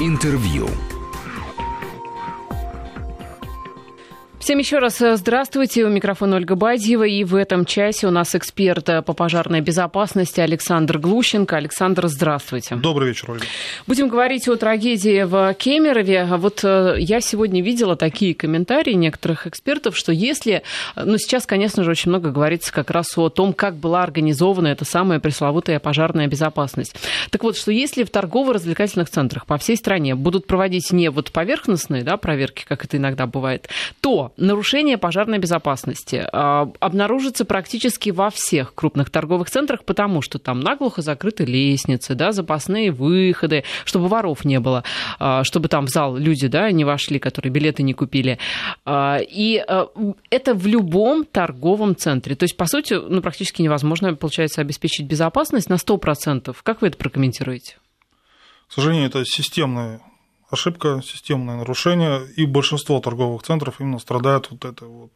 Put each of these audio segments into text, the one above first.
Interview. Всем еще раз э, здравствуйте. У микрофона Ольга Бадьева. И в этом часе у нас эксперт э, по пожарной безопасности Александр Глущенко. Александр, здравствуйте. Добрый вечер, Ольга. Будем говорить о трагедии в Кемерове. Вот э, я сегодня видела такие комментарии некоторых экспертов, что если... Ну, сейчас, конечно же, очень много говорится как раз о том, как была организована эта самая пресловутая пожарная безопасность. Так вот, что если в торгово-развлекательных центрах по всей стране будут проводить не вот поверхностные да, проверки, как это иногда бывает, то нарушение пожарной безопасности а, обнаружится практически во всех крупных торговых центрах, потому что там наглухо закрыты лестницы, да, запасные выходы, чтобы воров не было, а, чтобы там в зал люди да, не вошли, которые билеты не купили. А, и это в любом торговом центре. То есть, по сути, ну, практически невозможно, получается, обеспечить безопасность на 100%. Как вы это прокомментируете? К сожалению, это системная ошибка, системное нарушение, и большинство торговых центров именно страдают вот этой вот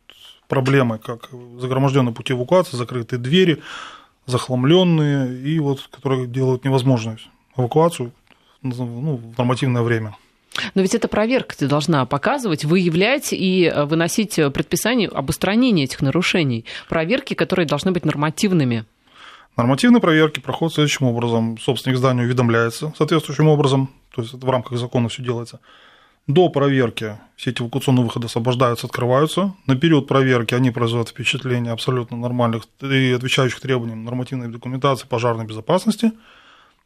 проблемой, как загроможденные пути эвакуации, закрытые двери, захламленные, и вот, которые делают невозможную эвакуацию ну, в нормативное время. Но ведь эта проверка ты должна показывать, выявлять и выносить предписание об устранении этих нарушений. Проверки, которые должны быть нормативными. Нормативные проверки проходят следующим образом. Собственник здания уведомляется соответствующим образом, то есть это в рамках закона все делается. До проверки все эти эвакуационные выходы освобождаются, открываются. На период проверки они производят впечатление абсолютно нормальных и отвечающих требованиям нормативной документации пожарной безопасности –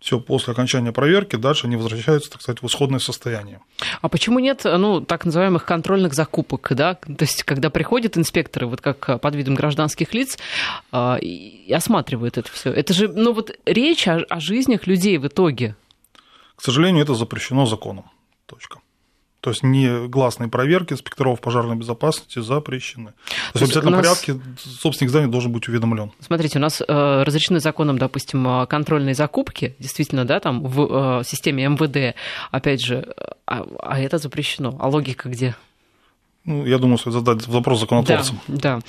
все, после окончания проверки дальше они возвращаются, так сказать, в исходное состояние. А почему нет, ну, так называемых контрольных закупок, да? То есть, когда приходят инспекторы, вот как под видом гражданских лиц, а, и осматривают это все. Это же, ну, вот речь о, о жизнях людей в итоге. К сожалению, это запрещено законом. Точка. То есть негласные проверки инспекторов пожарной безопасности запрещены. То, есть в обязательном нас... порядке собственник здания должен быть уведомлен. Смотрите, у нас э, разрешены законом, допустим, э, контрольные закупки, действительно, да, там в э, системе МВД, опять же, а, а это запрещено. А логика где? Ну, я думаю, стоит задать вопрос законотворцам. Да, да,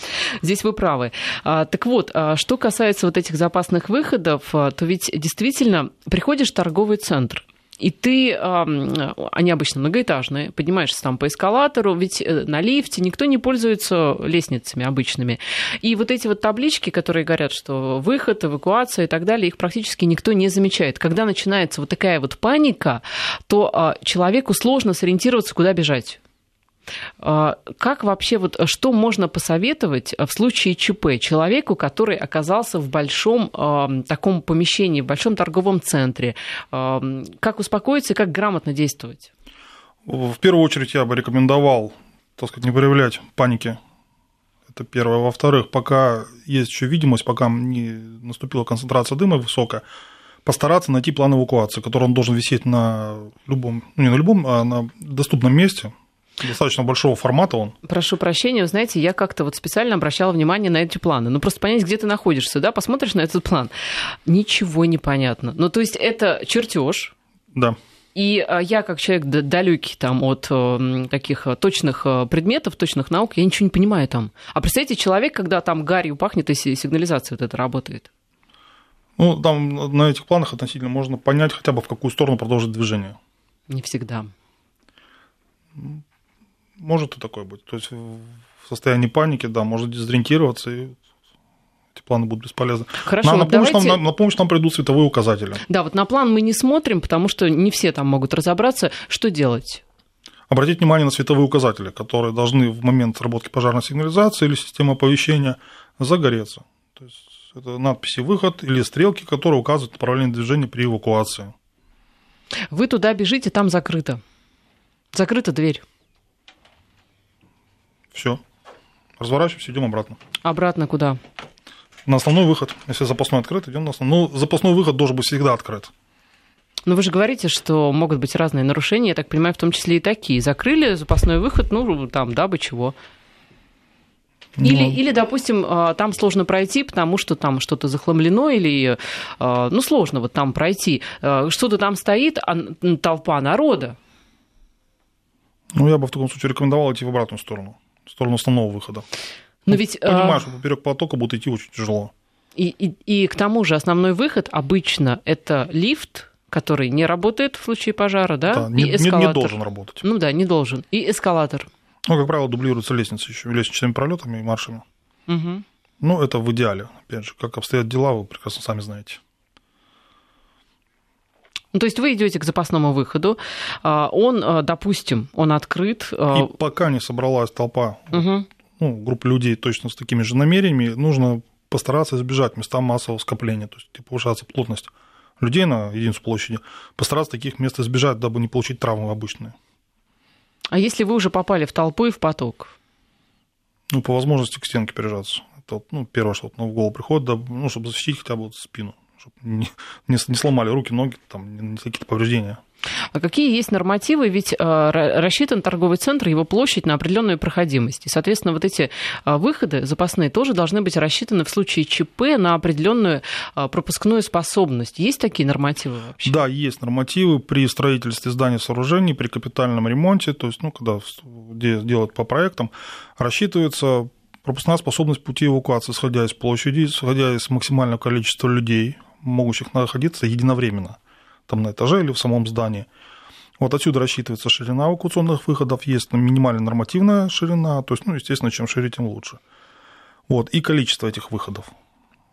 здесь вы правы. А, так вот, а, что касается вот этих запасных выходов, а, то ведь действительно приходишь в торговый центр, и ты, они обычно многоэтажные, поднимаешься там по эскалатору, ведь э, на лифте никто не пользуется лестницами обычными. И вот эти вот таблички, которые говорят, что выход, эвакуация и так далее, их практически никто не замечает. Когда начинается вот такая вот паника, то а, человеку сложно сориентироваться, куда бежать. А, как вообще, вот что можно посоветовать в случае ЧП человеку, который оказался в большом э, таком помещении, в большом торговом центре? Э, как успокоиться и как грамотно действовать? В первую очередь я бы рекомендовал, так сказать, не проявлять паники. Это первое. Во-вторых, пока есть еще видимость, пока не наступила концентрация дыма высокая, постараться найти план эвакуации, который он должен висеть на любом, ну не на любом, а на доступном месте, достаточно большого формата он. Прошу прощения, вы знаете, я как-то вот специально обращала внимание на эти планы. Ну, просто понять, где ты находишься, да, посмотришь на этот план, ничего не понятно. Ну, то есть это чертеж. Да. И а, я, как человек далекий там от каких точных предметов, точных наук, я ничего не понимаю там. А представьте, человек, когда там гарью пахнет и сигнализация вот это работает. Ну, там на этих планах относительно можно понять хотя бы в какую сторону продолжить движение. Не всегда. Может и такое быть. То есть в состоянии паники, да, может дезориентироваться, и эти планы будут бесполезны. Хорошо, на, на, помощь давайте... нам, на, на помощь нам придут световые указатели. Да, вот на план мы не смотрим, потому что не все там могут разобраться, что делать. Обратить внимание на световые указатели, которые должны в момент работки пожарной сигнализации или системы оповещения загореться. То есть это надписи «выход» или стрелки, которые указывают направление движения при эвакуации. Вы туда бежите, там закрыто. Закрыта дверь. Все. Разворачиваемся, идем обратно. Обратно куда? На основной выход. Если запасной открыт, идем на основной. Ну, запасной выход должен быть всегда открыт. Но вы же говорите, что могут быть разные нарушения, я так понимаю, в том числе и такие. Закрыли запасной выход, ну, там, дабы чего. Или, ну... или, допустим, а, там сложно пройти, потому что там что-то захламлено, или, а, ну, сложно вот там пройти. А, что-то там стоит, а толпа народа. Ну, я бы в таком случае рекомендовал идти в обратную сторону в сторону основного выхода. Но ну, ведь, понимаешь, а... поперек потока будет идти очень тяжело. И, и, и к тому же основной выход обычно это лифт, который не работает в случае пожара, да, да и не, эскалатор. Не, не должен работать. Ну да, не должен. И эскалатор. Ну, как правило, дублируются лестницы еще, лестничными пролетами и маршами. Угу. Ну, это в идеале. Опять же, как обстоят дела, вы прекрасно сами знаете. Ну, то есть вы идете к запасному выходу, а, он, а, допустим, он открыт. А, и пока не собралась толпа, угу. ну, группа людей точно с такими же намерениями, нужно постараться избежать места массового скопления, то есть повышаться плотность людей на единицу площади, постараться таких мест избежать, дабы не получить травмы обычные. А если вы уже попали в толпу и в поток? Ну, по возможности к стенке прижаться. Это ну, первое, что ну, в голову приходит, ну, чтобы защитить хотя бы вот спину чтобы не, не, не сломали руки, ноги, там, не какие-то повреждения. А какие есть нормативы? Ведь э, рассчитан торговый центр, его площадь на определенную проходимость. И, соответственно, вот эти э, выходы запасные тоже должны быть рассчитаны в случае ЧП на определенную э, пропускную способность. Есть такие нормативы вообще? Да, есть нормативы при строительстве зданий сооружений, при капитальном ремонте, то есть, ну, когда делают по проектам, рассчитывается пропускная способность пути эвакуации, исходя из площади, исходя из максимального количества людей, могущих находиться единовременно, там на этаже или в самом здании. Вот отсюда рассчитывается ширина эвакуационных выходов, есть минимальная нормативная ширина, то есть, ну, естественно, чем шире, тем лучше. Вот, и количество этих выходов.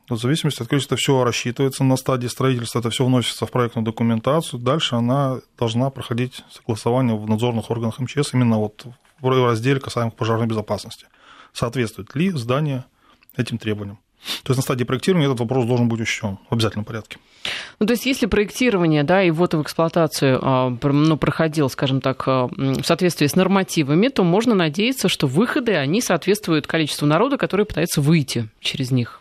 В зависимости от количества все рассчитывается на стадии строительства, это все вносится в проектную документацию, дальше она должна проходить согласование в надзорных органах МЧС именно вот в разделе касаемо пожарной безопасности. Соответствует ли здание этим требованиям? То есть на стадии проектирования этот вопрос должен быть учтен в обязательном порядке. Ну, то есть если проектирование, да, и вот в эксплуатацию а, ну, проходил, скажем так, а, в соответствии с нормативами, то можно надеяться, что выходы, они соответствуют количеству народа, который пытается выйти через них.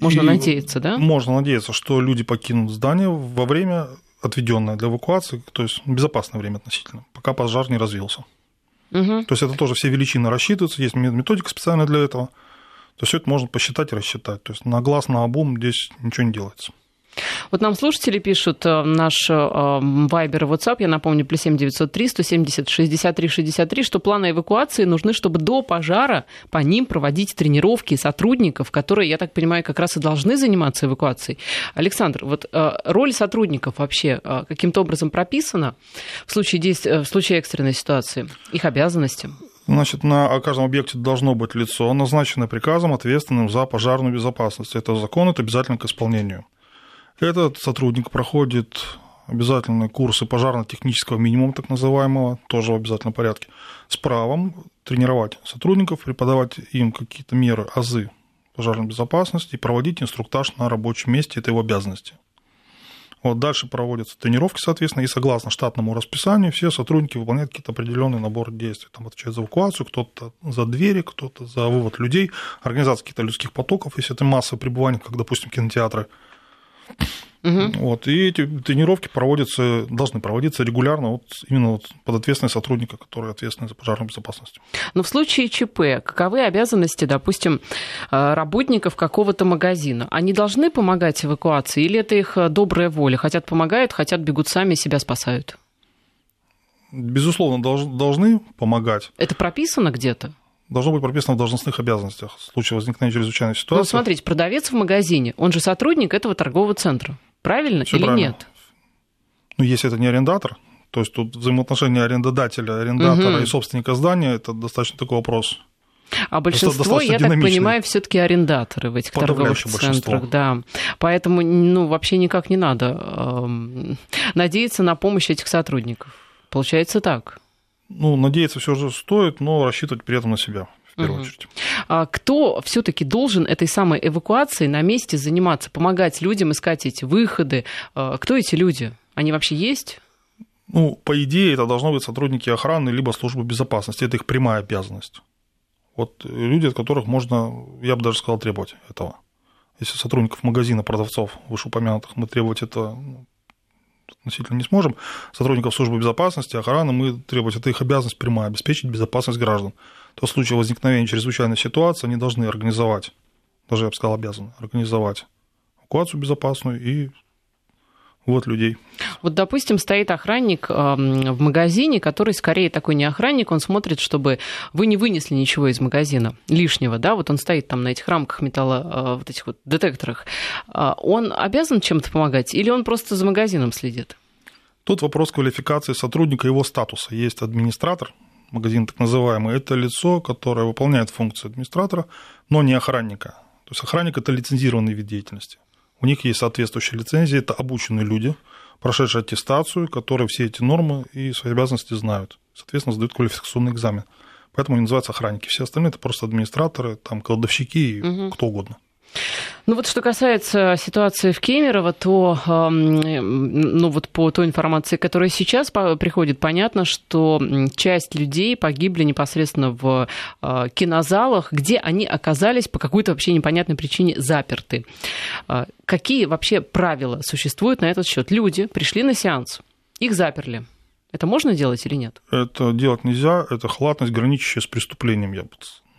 Можно и надеяться, да? Можно надеяться, что люди покинут здание во время отведенное для эвакуации, то есть безопасное время относительно, пока пожар не развился. Угу. То есть это тоже все величины рассчитываются, есть методика специальная для этого – то все это можно посчитать и рассчитать. То есть на глаз, на обум здесь ничего не делается. Вот нам слушатели пишут, э, наш Вайбер и WhatsApp, я напомню, плюс 7 903 170 63 63, что планы эвакуации нужны, чтобы до пожара по ним проводить тренировки сотрудников, которые, я так понимаю, как раз и должны заниматься эвакуацией. Александр, вот э, роль сотрудников вообще э, каким-то образом прописана в случае, действия, в случае экстренной ситуации, их обязанности? Значит, на каждом объекте должно быть лицо, назначенное приказом, ответственным за пожарную безопасность. Это закон, это обязательно к исполнению. Этот сотрудник проходит обязательные курсы пожарно-технического минимума, так называемого, тоже в обязательном порядке, с правом тренировать сотрудников, преподавать им какие-то меры, азы пожарной безопасности и проводить инструктаж на рабочем месте, это его обязанности. Вот дальше проводятся тренировки, соответственно, и согласно штатному расписанию все сотрудники выполняют какие-то определенный набор действий. Там отвечают за эвакуацию, кто-то за двери, кто-то за вывод людей, организация каких-то людских потоков, если это массовое пребывание, как, допустим, кинотеатры. Угу. Вот, и эти тренировки проводятся, должны проводиться регулярно вот именно вот под ответственность сотрудника, который ответственный за пожарную безопасность. Но в случае ЧП, каковы обязанности, допустим, э, работников какого-то магазина? Они должны помогать эвакуации или это их э, добрая воля? Хотят помогают, хотят бегут сами, себя спасают? Безусловно, должны помогать. Это прописано где-то? должно быть прописано в должностных обязанностях в случае возникновения чрезвычайной ну, ситуации. Ну, смотрите, продавец в магазине, он же сотрудник этого торгового центра. Правильно Всё или правильно. нет? Ну, если это не арендатор, то есть тут взаимоотношения арендодателя, арендатора угу. и собственника здания это достаточно такой вопрос. А большинство, я так понимаю, все-таки арендаторы в этих торговых центрах, да. Поэтому, ну, вообще никак не надо э, надеяться на помощь этих сотрудников. Получается так. Ну, надеяться все же стоит, но рассчитывать при этом на себя в первую угу. очередь. А кто все-таки должен этой самой эвакуацией на месте заниматься, помогать людям искать эти выходы? А, кто эти люди? Они вообще есть? Ну, по идее, это должны быть сотрудники охраны либо службы безопасности. Это их прямая обязанность. Вот люди, от которых можно, я бы даже сказал, требовать этого. Если сотрудников магазина, продавцов, вышеупомянутых, мы требовать это ну, относительно не сможем. Сотрудников службы безопасности, охраны мы требовать, это их обязанность прямая, обеспечить безопасность граждан. То в случае возникновения чрезвычайной ситуации они должны организовать, даже я бы сказал, обязаны организовать эвакуацию безопасную и Вот людей. Вот, допустим, стоит охранник в магазине, который скорее такой не охранник, он смотрит, чтобы вы не вынесли ничего из магазина лишнего, да, вот он стоит там на этих рамках металла, э, вот этих вот детекторах. А он обязан чем-то помогать или он просто за магазином следит? Тут вопрос квалификации сотрудника, его статуса. Есть администратор, магазин так называемый, это лицо, которое выполняет функции администратора, но не охранника. То есть охранник – это лицензированный вид деятельности. У них есть соответствующие лицензии, это обученные люди, прошедшие аттестацию, которые все эти нормы и свои обязанности знают. Соответственно, сдают квалификационный экзамен. Поэтому они называются охранники. Все остальные это просто администраторы, там, кладовщики и угу. кто угодно. Ну вот что касается ситуации в Кемерово, то ну вот по той информации, которая сейчас приходит, понятно, что часть людей погибли непосредственно в а, кинозалах, где они оказались по какой-то вообще непонятной причине заперты. А, какие вообще правила существуют на этот счет? Люди пришли на сеанс, их заперли. Это можно делать или нет? Это делать нельзя, это халатность, граничащая с преступлением, я бы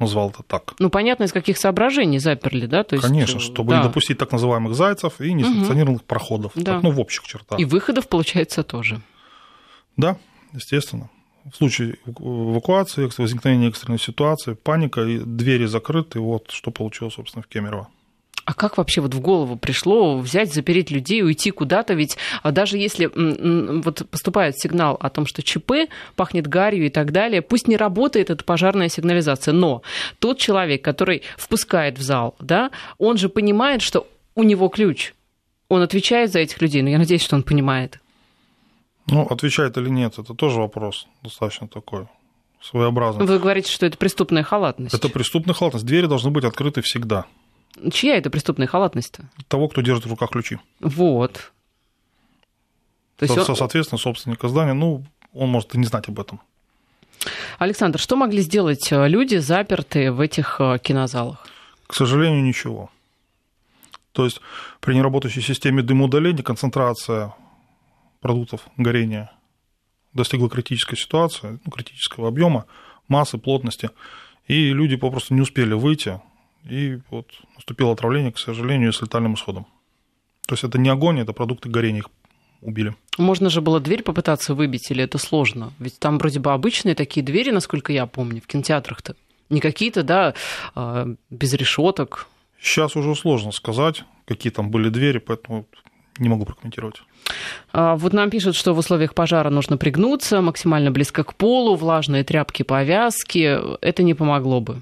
назвал это так. Ну, понятно, из каких соображений заперли, да? То есть, Конечно, э, чтобы да. не допустить так называемых зайцев и несанкционированных угу. проходов. Да. Так, ну, в общих чертах. И выходов, получается, тоже. Да, естественно. В случае эвакуации, возникновения экстренной ситуации, паника, и двери закрыты, вот что получилось, собственно, в Кемерово. А как вообще вот в голову пришло взять, запереть людей, уйти куда-то? Ведь а, даже если вот поступает сигнал о том, что ЧП пахнет гарью и так далее, пусть не работает эта пожарная сигнализация, но тот человек, который впускает в зал, да, он же понимает, что у него ключ. Он отвечает за этих людей, но я надеюсь, что он понимает. Ну, отвечает или нет, это тоже вопрос достаточно такой своеобразный. Вы говорите, что это преступная халатность. Это преступная халатность. Двери должны быть открыты всегда. Чья это преступная халатность-то? Того, кто держит в руках ключи. Вот. То есть Со, он... Соответственно, собственника здания, ну, он может и не знать об этом. Александр, что могли сделать э, люди, запертые в этих э, кинозалах? К сожалению, ничего. То есть при неработающей системе дымоудаления концентрация продуктов горения достигла критической ситуации, ну, критического объема, массы, плотности, и люди попросту не успели выйти и вот наступило отравление, к сожалению, с летальным исходом. То есть это не огонь, это продукты горения, их убили. Можно же было дверь попытаться выбить, или это сложно? Ведь там вроде бы обычные такие двери, насколько я помню, в кинотеатрах-то. Не какие-то, да, а, без решеток. Сейчас уже сложно сказать, какие там были двери, поэтому не могу прокомментировать. А, вот нам пишут, что в условиях пожара нужно пригнуться, максимально близко к полу, влажные тряпки, повязки. Это не помогло бы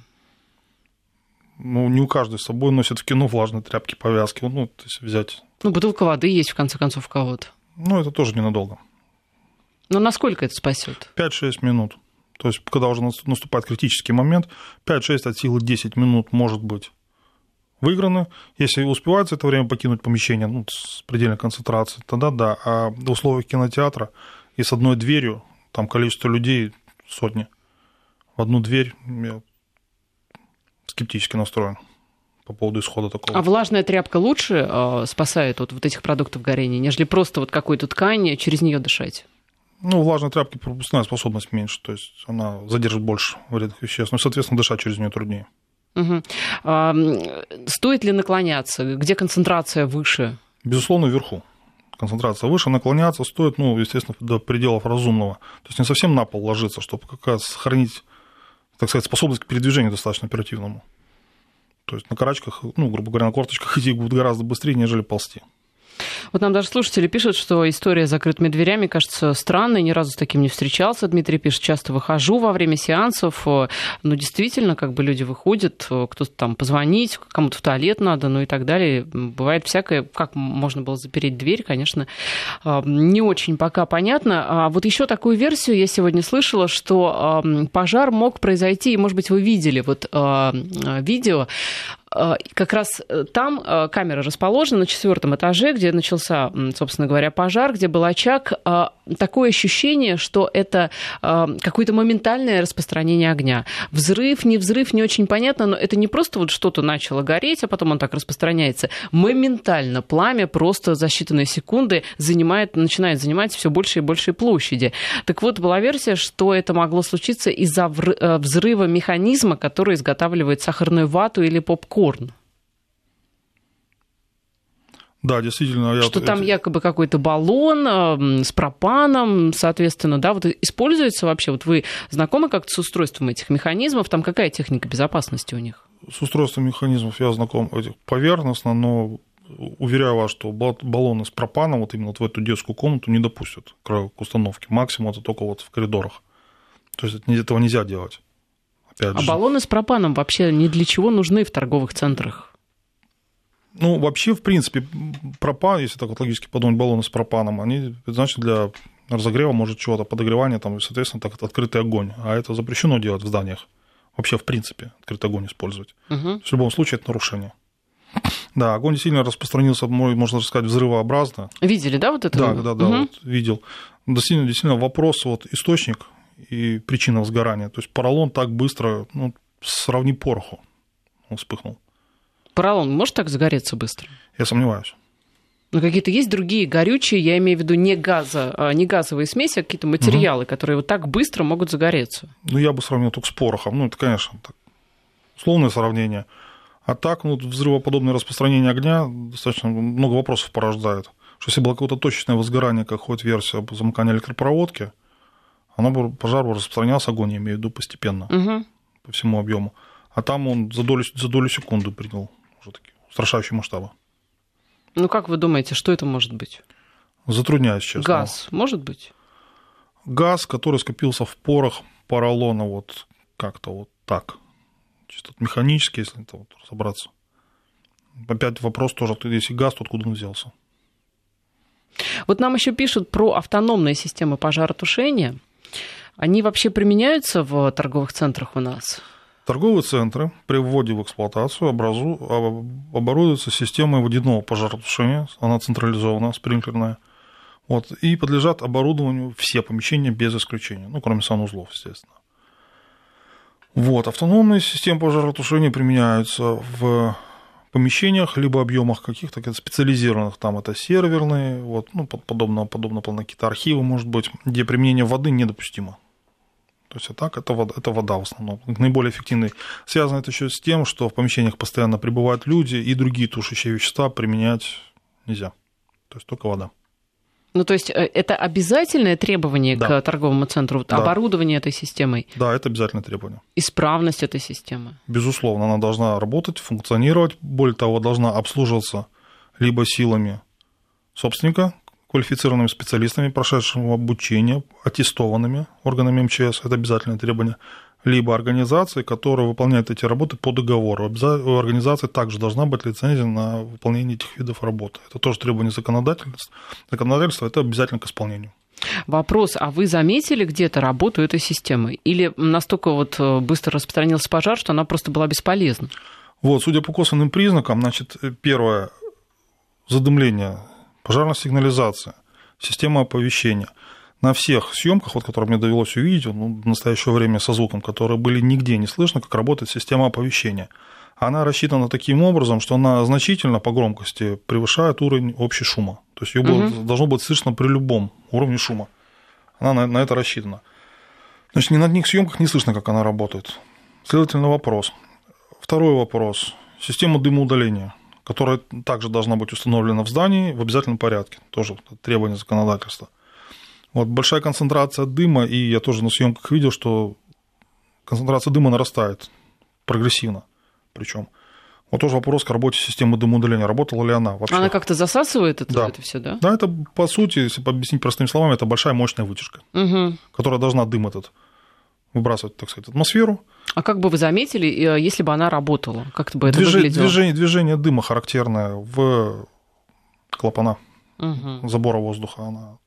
ну, не у каждой с собой носит в кино влажные тряпки, повязки. Ну, то есть взять. Ну, бутылка воды есть, в конце концов, у кого-то. Ну, это тоже ненадолго. Но насколько это спасет? 5-6 минут. То есть, когда уже наступает критический момент, 5-6 от силы 10 минут может быть выиграны. Если успевают за это время покинуть помещение ну, с предельной концентрацией, тогда да. А в условиях кинотеатра и с одной дверью, там количество людей сотни, в одну дверь, скептически настроен по поводу исхода такого. А влажная тряпка лучше э, спасает от вот этих продуктов горения, нежели просто вот какой-то ткань через нее дышать? Ну, влажной тряпки пропускная способность меньше, то есть она задержит больше вредных веществ, ну, соответственно, дышать через нее труднее. Угу. А, стоит ли наклоняться? Где концентрация выше? Безусловно, вверху. Концентрация выше, наклоняться стоит, ну, естественно, до пределов разумного. То есть не совсем на пол ложиться, чтобы как раз сохранить так сказать, способность к передвижению достаточно оперативному. То есть на карачках, ну, грубо говоря, на корточках идти будут гораздо быстрее, нежели ползти. Вот нам даже слушатели пишут, что история с закрытыми дверями кажется странной, ни разу с таким не встречался. Дмитрий пишет, часто выхожу во время сеансов, но ну, действительно, как бы люди выходят, кто-то там позвонить, кому-то в туалет надо, ну и так далее. Бывает всякое, как можно было запереть дверь, конечно, а, не очень пока понятно. А вот еще такую версию я сегодня слышала, что пожар мог произойти, и, может быть, вы видели вот видео, Э, как раз э, там э, камера расположена на четвертом этаже, где начался, собственно говоря, пожар, где был очаг. Такое ощущение, что это какое-то моментальное распространение огня. Взрыв, не взрыв, не очень понятно, но это не просто вот что-то начало гореть, а потом он так распространяется. Моментально пламя просто за считанные секунды занимает, начинает занимать все больше и больше площади. Так вот, была версия, что это могло случиться из-за взрыва механизма, который изготавливает сахарную вату или попкорн Корн. Да, действительно. Я что там якобы какой-то баллон с пропаном, соответственно, да, вот используется вообще, вот вы знакомы как-то с устройством этих механизмов, там какая техника безопасности у них? С устройством механизмов я знаком этих поверхностно, но уверяю вас, что баллоны с пропаном вот именно вот в эту детскую комнату не допустят к установке. Максимум это только вот в коридорах. То есть этого нельзя делать. А баллоны с пропаном вообще ни для чего нужны в торговых центрах? Ну, вообще, в принципе, пропан, если так вот логически подумать, баллоны с пропаном, они, значит, для разогрева, может, чего-то, подогревания, там, соответственно, так открытый огонь. А это запрещено делать в зданиях. Вообще, в принципе, открытый огонь использовать. Угу. В любом случае, это нарушение. Да, огонь сильно распространился, можно сказать, взрывообразно. Видели, да, вот это? Да, да, да, угу. вот, видел. Действительно, действительно, вопрос, вот, источник и причина возгорания. То есть поролон так быстро, ну, сравни пороху, он вспыхнул. Поролон может так загореться быстро? Я сомневаюсь. Но какие-то есть другие горючие, я имею в виду не, газа, а не газовые смеси, а какие-то материалы, угу. которые вот так быстро могут загореться. Ну, я бы сравнил только с порохом. Ну, это, конечно, так, условное сравнение. А так, ну, взрывоподобное распространение огня достаточно много вопросов порождает. Что если было какое-то точечное возгорание, как ходит версия по замыканию электропроводки, оно бы, пожар бы распространялся, огонь, я имею в виду, постепенно, угу. по всему объему. А там он за долю, за долю секунды принял уже такие устрашающие масштабы. Ну, как вы думаете, что это может быть? Затрудняюсь, честно. Газ может быть? Газ, который скопился в порах поролона, вот как-то вот так. Чисто механически, если это вот разобраться. Опять вопрос тоже, если газ, то откуда он взялся? Вот нам еще пишут про автономные системы пожаротушения. Они вообще применяются в торговых центрах у нас? Торговые центры при вводе в эксплуатацию образу... оборудуются системой водяного пожаротушения, она централизованная, спринклерная, вот, и подлежат оборудованию все помещения без исключения, ну, кроме санузлов, естественно. Вот, автономные системы пожаротушения применяются в помещениях, либо объемах каких-то специализированных, там это серверные, вот, ну, подобно, подобно плана какие-то архивы, может быть, где применение воды недопустимо. То есть, а так это вода, это вода в основном, наиболее эффективный. Связано это еще с тем, что в помещениях постоянно прибывают люди, и другие тушащие вещества применять нельзя. То есть только вода. Ну, то есть э, это обязательное требование да. к торговому центру, да. оборудование этой системой? Да, это обязательное требование. Исправность этой системы? Безусловно, она должна работать, функционировать, более того, должна обслуживаться либо силами собственника, квалифицированными специалистами, прошедшими обучение, аттестованными органами МЧС, это обязательное требование, либо организации, которая выполняет эти работы по договору. У организации также должна быть лицензия на выполнение этих видов работы. Это тоже требование законодательства. Законодательство это обязательно к исполнению. Вопрос, а вы заметили где-то работу этой системы? Или настолько вот э, быстро распространился пожар, что она просто была бесполезна? Вот, судя по косвенным признакам, значит, первое, задымление пожарная сигнализация, система оповещения. На всех съемках, вот, которые мне довелось увидеть ну, в настоящее время со звуком, которые были нигде не слышно, как работает система оповещения. Она рассчитана таким образом, что она значительно по громкости превышает уровень общей шума. То есть ее угу. должно быть слышно при любом уровне шума. Она на, на это рассчитана. Значит, ни на одних съемках не слышно, как она работает. Следовательно, вопрос. Второй вопрос. Система дымоудаления которая также должна быть установлена в здании в обязательном порядке, тоже требование законодательства. Вот большая концентрация дыма, и я тоже на съемках видел, что концентрация дыма нарастает прогрессивно, причем. Вот тоже вопрос к работе системы дымоудаления. Работала ли она вообще? Она как-то засасывает это, да. это все, да? Да, это, по сути, если объяснить простыми словами, это большая мощная вытяжка, угу. которая должна дым этот выбрасывать, так сказать, атмосферу. А как бы вы заметили, э, если бы она работала? Как бы это движение, выглядело? Движение, движение дыма характерное в клапана угу. забора воздуха. Она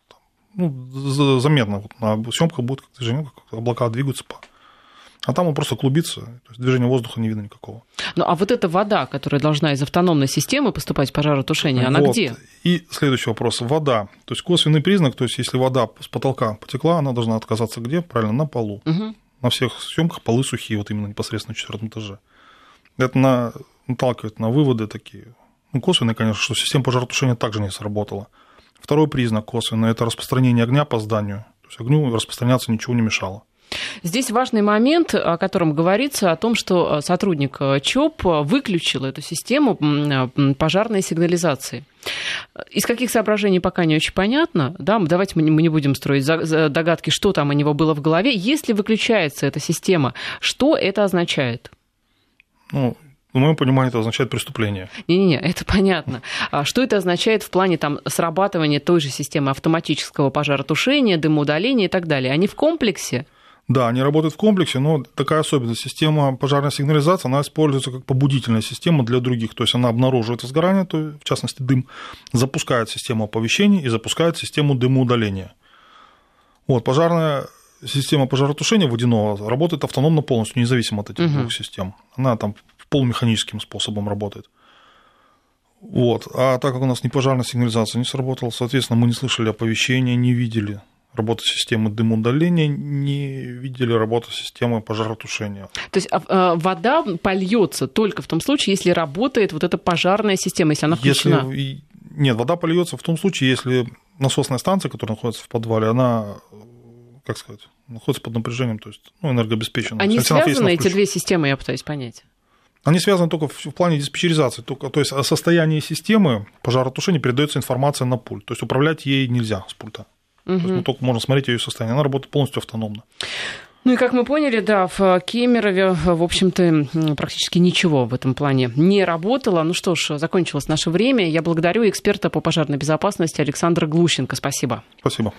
ну, заметно. Вот на съемках будет как движение, как облака двигаются по а там он просто клубится, то есть движения воздуха не видно никакого. Ну а вот эта вода, которая должна из автономной системы поступать в пожаротушение, она вот. где? И следующий вопрос. Вода. То есть косвенный признак, то есть если вода с потолка потекла, она должна отказаться где? Правильно, на полу. Угу. На всех съемках полы сухие, вот именно непосредственно на четвертом этаже. Это на, наталкивает на выводы такие. Ну, косвенные, конечно, что система пожаротушения также не сработала. Второй признак косвенный – это распространение огня по зданию. То есть огню распространяться ничего не мешало. Здесь важный момент, о котором говорится, о том, что сотрудник ЧОП выключил эту систему пожарной сигнализации. Из каких соображений пока не очень понятно. Да, давайте мы не будем строить догадки, что там у него было в голове. Если выключается эта система, что это означает? Ну, в моем понимании это означает преступление. Не-не-не, это понятно. А что это означает в плане там, срабатывания той же системы автоматического пожаротушения, дымоудаления и так далее? Они в комплексе? Да, они работают в комплексе, но такая особенность. Система пожарной сигнализации, она используется как побудительная система для других. То есть она обнаруживает возгорание, то в частности дым, запускает систему оповещения и запускает систему дымоудаления. Вот, пожарная система пожаротушения водяного работает автономно полностью, независимо от этих угу. двух систем. Она там полумеханическим способом работает. Вот. А так как у нас ни пожарная сигнализация не сработала, соответственно, мы не слышали оповещения, не видели работы системы дымоудаления, не видели работу системы пожаротушения. То есть а, а, вода польется только в том случае, если работает вот эта пожарная система, если она включена? Если... Нет, вода польется в том случае, если насосная станция, которая находится в подвале, она, как сказать, находится под напряжением, то есть ну, энергообеспечена. Они связаны, эти две системы, я пытаюсь понять? Они связаны только в плане диспетчеризации. Только, то есть о состоянии системы пожаротушения передается информация на пульт. То есть управлять ей нельзя с пульта. Угу. То есть, ну, только можно смотреть ее состояние. Она работает полностью автономно. Ну и как мы поняли, да, в Кемерове, в общем-то, практически ничего в этом плане не работало. Ну что ж, закончилось наше время. Я благодарю эксперта по пожарной безопасности Александра Глущенко. Спасибо. Спасибо.